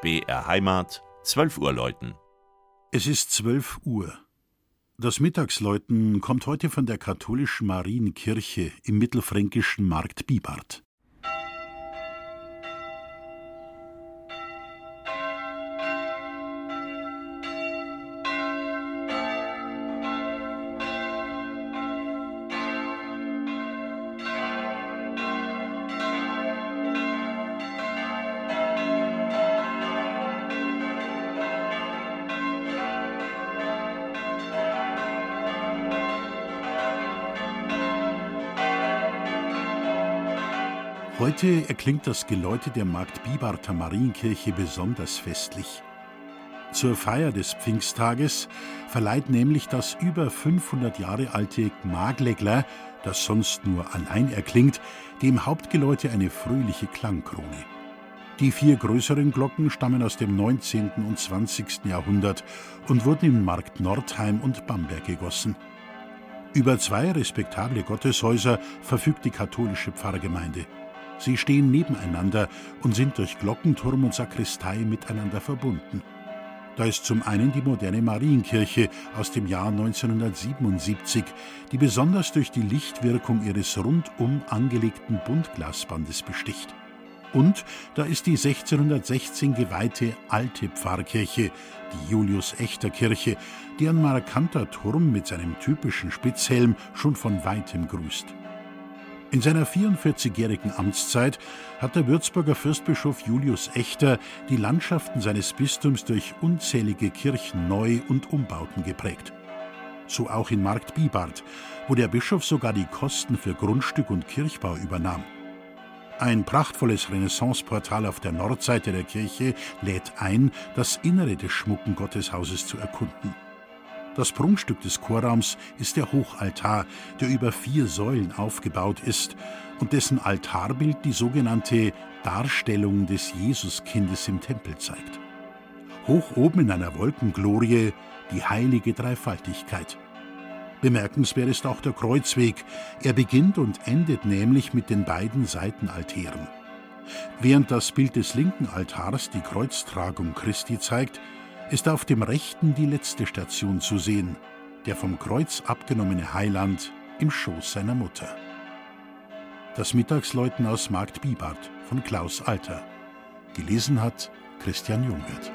BR Heimat, 12 Uhr läuten. Es ist 12 Uhr. Das Mittagsläuten kommt heute von der katholischen Marienkirche im mittelfränkischen Markt Bibart. Heute erklingt das Geläute der Markt Bibarter Marienkirche besonders festlich. Zur Feier des Pfingsttages verleiht nämlich das über 500 Jahre alte Maglegler, das sonst nur allein erklingt, dem Hauptgeläute eine fröhliche Klangkrone. Die vier größeren Glocken stammen aus dem 19. und 20. Jahrhundert und wurden in Markt Nordheim und Bamberg gegossen. Über zwei respektable Gotteshäuser verfügt die katholische Pfarrgemeinde. Sie stehen nebeneinander und sind durch Glockenturm und Sakristei miteinander verbunden. Da ist zum einen die moderne Marienkirche aus dem Jahr 1977, die besonders durch die Lichtwirkung ihres rundum angelegten Buntglasbandes besticht. Und da ist die 1616 geweihte alte Pfarrkirche, die Julius-Echter-Kirche, deren markanter Turm mit seinem typischen Spitzhelm schon von weitem grüßt. In seiner 44-jährigen Amtszeit hat der Würzburger Fürstbischof Julius Echter die Landschaften seines Bistums durch unzählige Kirchen neu und Umbauten geprägt. So auch in Markt Bibart, wo der Bischof sogar die Kosten für Grundstück und Kirchbau übernahm. Ein prachtvolles Renaissanceportal auf der Nordseite der Kirche lädt ein, das Innere des schmucken Gotteshauses zu erkunden. Das Prunkstück des Chorraums ist der Hochaltar, der über vier Säulen aufgebaut ist und dessen Altarbild die sogenannte Darstellung des Jesuskindes im Tempel zeigt. Hoch oben in einer Wolkenglorie die heilige Dreifaltigkeit. Bemerkenswert ist auch der Kreuzweg. Er beginnt und endet nämlich mit den beiden Seitenaltären. Während das Bild des linken Altars die Kreuztragung Christi zeigt, ist auf dem rechten die letzte Station zu sehen, der vom Kreuz abgenommene Heiland im Schoß seiner Mutter. Das Mittagsläuten aus Markt Bibart von Klaus Alter. Gelesen hat Christian Jungwirth.